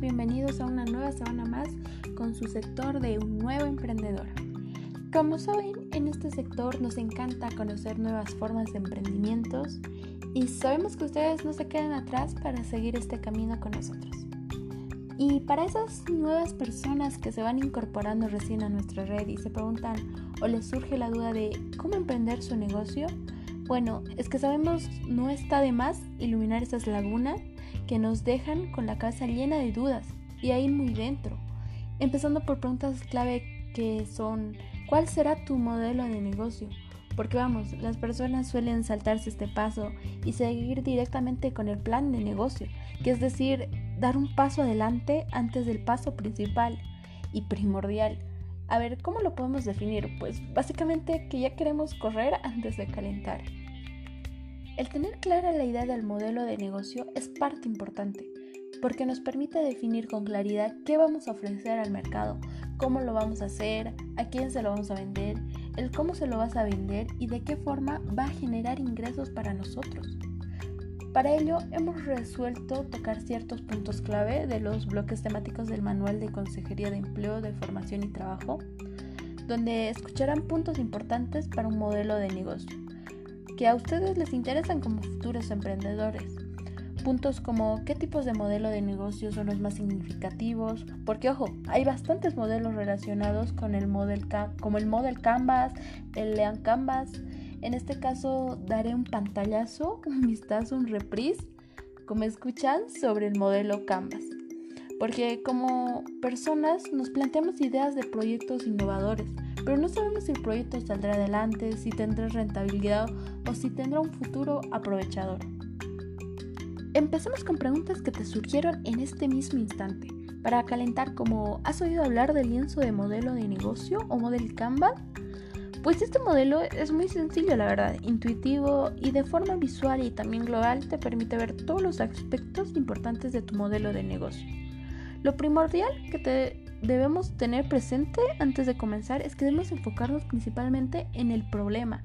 bienvenidos a una nueva semana más con su sector de un nuevo emprendedor. Como saben, en este sector nos encanta conocer nuevas formas de emprendimientos y sabemos que ustedes no se quedan atrás para seguir este camino con nosotros. Y para esas nuevas personas que se van incorporando recién a nuestra red y se preguntan o les surge la duda de cómo emprender su negocio, bueno, es que sabemos no está de más iluminar esas lagunas que nos dejan con la cabeza llena de dudas y ahí muy dentro. Empezando por preguntas clave que son ¿cuál será tu modelo de negocio? Porque vamos, las personas suelen saltarse este paso y seguir directamente con el plan de negocio, que es decir, dar un paso adelante antes del paso principal y primordial. A ver, ¿cómo lo podemos definir? Pues básicamente que ya queremos correr antes de calentar. El tener clara la idea del modelo de negocio es parte importante, porque nos permite definir con claridad qué vamos a ofrecer al mercado, cómo lo vamos a hacer, a quién se lo vamos a vender, el cómo se lo vas a vender y de qué forma va a generar ingresos para nosotros. Para ello hemos resuelto tocar ciertos puntos clave de los bloques temáticos del Manual de Consejería de Empleo, de Formación y Trabajo, donde escucharán puntos importantes para un modelo de negocio que a ustedes les interesan como futuros emprendedores. Puntos como qué tipos de modelo de negocio son los más significativos, porque ojo, hay bastantes modelos relacionados con el model como el Model Canvas, el Lean Canvas. En este caso daré un pantallazo, un vistazo, un reprise, como escuchan, sobre el modelo Canvas. Porque como personas nos planteamos ideas de proyectos innovadores, pero no sabemos si el proyecto saldrá adelante, si tendrá rentabilidad o si tendrá un futuro aprovechador. Empecemos con preguntas que te surgieron en este mismo instante, para calentar como ¿has oído hablar del lienzo de modelo de negocio o model Canva? Pues este modelo es muy sencillo, la verdad, intuitivo y de forma visual y también global te permite ver todos los aspectos importantes de tu modelo de negocio. Lo primordial que te debemos tener presente antes de comenzar es que debemos enfocarnos principalmente en el problema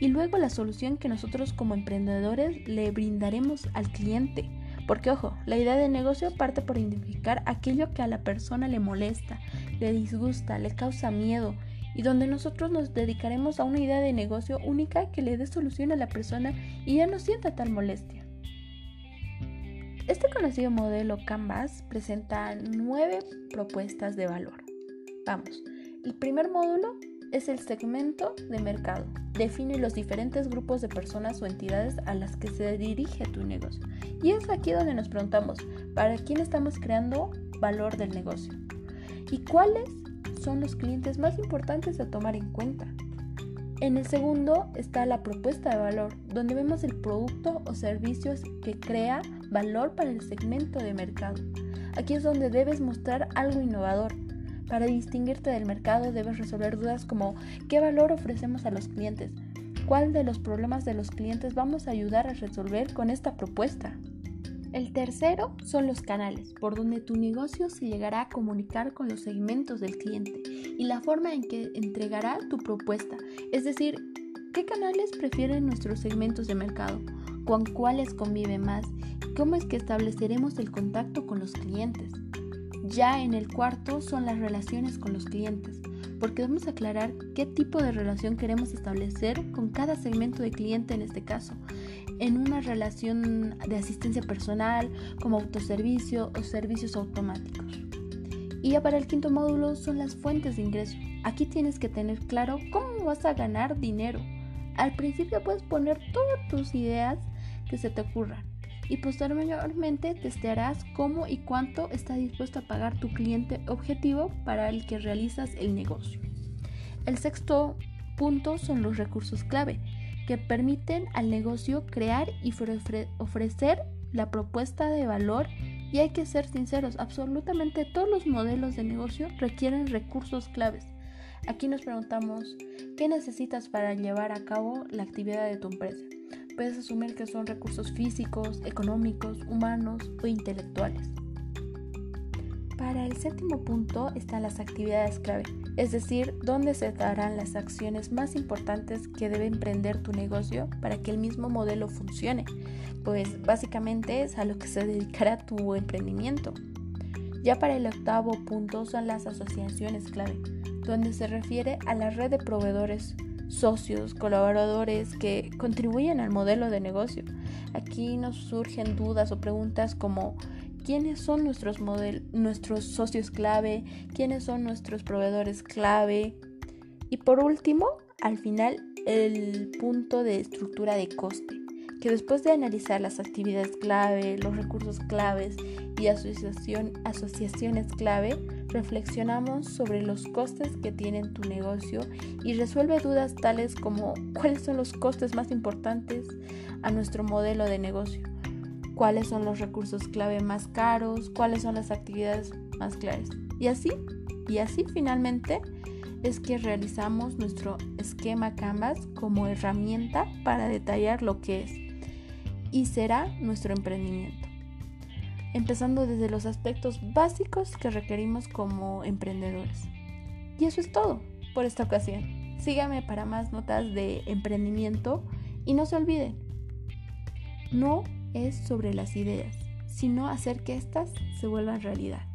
y luego la solución que nosotros como emprendedores le brindaremos al cliente. Porque ojo, la idea de negocio parte por identificar aquello que a la persona le molesta, le disgusta, le causa miedo y donde nosotros nos dedicaremos a una idea de negocio única que le dé solución a la persona y ya no sienta tal molestia. Este conocido modelo Canvas presenta nueve propuestas de valor. Vamos, el primer módulo es el segmento de mercado. Define los diferentes grupos de personas o entidades a las que se dirige tu negocio. Y es aquí donde nos preguntamos, ¿para quién estamos creando valor del negocio? ¿Y cuáles son los clientes más importantes a tomar en cuenta? En el segundo está la propuesta de valor, donde vemos el producto o servicios que crea valor para el segmento de mercado. Aquí es donde debes mostrar algo innovador. Para distinguirte del mercado debes resolver dudas como ¿qué valor ofrecemos a los clientes? ¿Cuál de los problemas de los clientes vamos a ayudar a resolver con esta propuesta? El tercero son los canales, por donde tu negocio se llegará a comunicar con los segmentos del cliente y la forma en que entregará tu propuesta, es decir, qué canales prefieren nuestros segmentos de mercado, con cuáles convive más, cómo es que estableceremos el contacto con los clientes. Ya en el cuarto son las relaciones con los clientes, porque debemos aclarar qué tipo de relación queremos establecer con cada segmento de cliente en este caso, en una relación de asistencia personal, como autoservicio o servicios automáticos. Y ya para el quinto módulo son las fuentes de ingreso. Aquí tienes que tener claro cómo vas a ganar dinero. Al principio puedes poner todas tus ideas que se te ocurran y posteriormente testearás cómo y cuánto está dispuesto a pagar tu cliente objetivo para el que realizas el negocio. El sexto punto son los recursos clave que permiten al negocio crear y ofrecer la propuesta de valor y hay que ser sinceros, absolutamente todos los modelos de negocio requieren recursos claves. Aquí nos preguntamos, ¿qué necesitas para llevar a cabo la actividad de tu empresa? Puedes asumir que son recursos físicos, económicos, humanos o intelectuales. Para el séptimo punto están las actividades clave, es decir, dónde se darán las acciones más importantes que debe emprender tu negocio para que el mismo modelo funcione, pues básicamente es a lo que se dedicará tu emprendimiento. Ya para el octavo punto son las asociaciones clave, donde se refiere a la red de proveedores, socios, colaboradores que contribuyen al modelo de negocio. Aquí nos surgen dudas o preguntas como quiénes son nuestros, socios clave, quiénes son nuestros proveedores clave. Y por último, al final, el punto de estructura de coste, que después de analizar las actividades clave, los recursos claves y asociaciones clave, reflexionamos sobre los costes que tiene tu negocio y resuelve dudas tales como cuáles son los costes más importantes a nuestro modelo de negocio cuáles son los recursos clave más caros, cuáles son las actividades más claras. Y así, y así finalmente es que realizamos nuestro esquema Canvas como herramienta para detallar lo que es y será nuestro emprendimiento. Empezando desde los aspectos básicos que requerimos como emprendedores. Y eso es todo por esta ocasión. Sígame para más notas de emprendimiento y no se olviden, no es sobre las ideas, sino hacer que éstas se vuelvan realidad.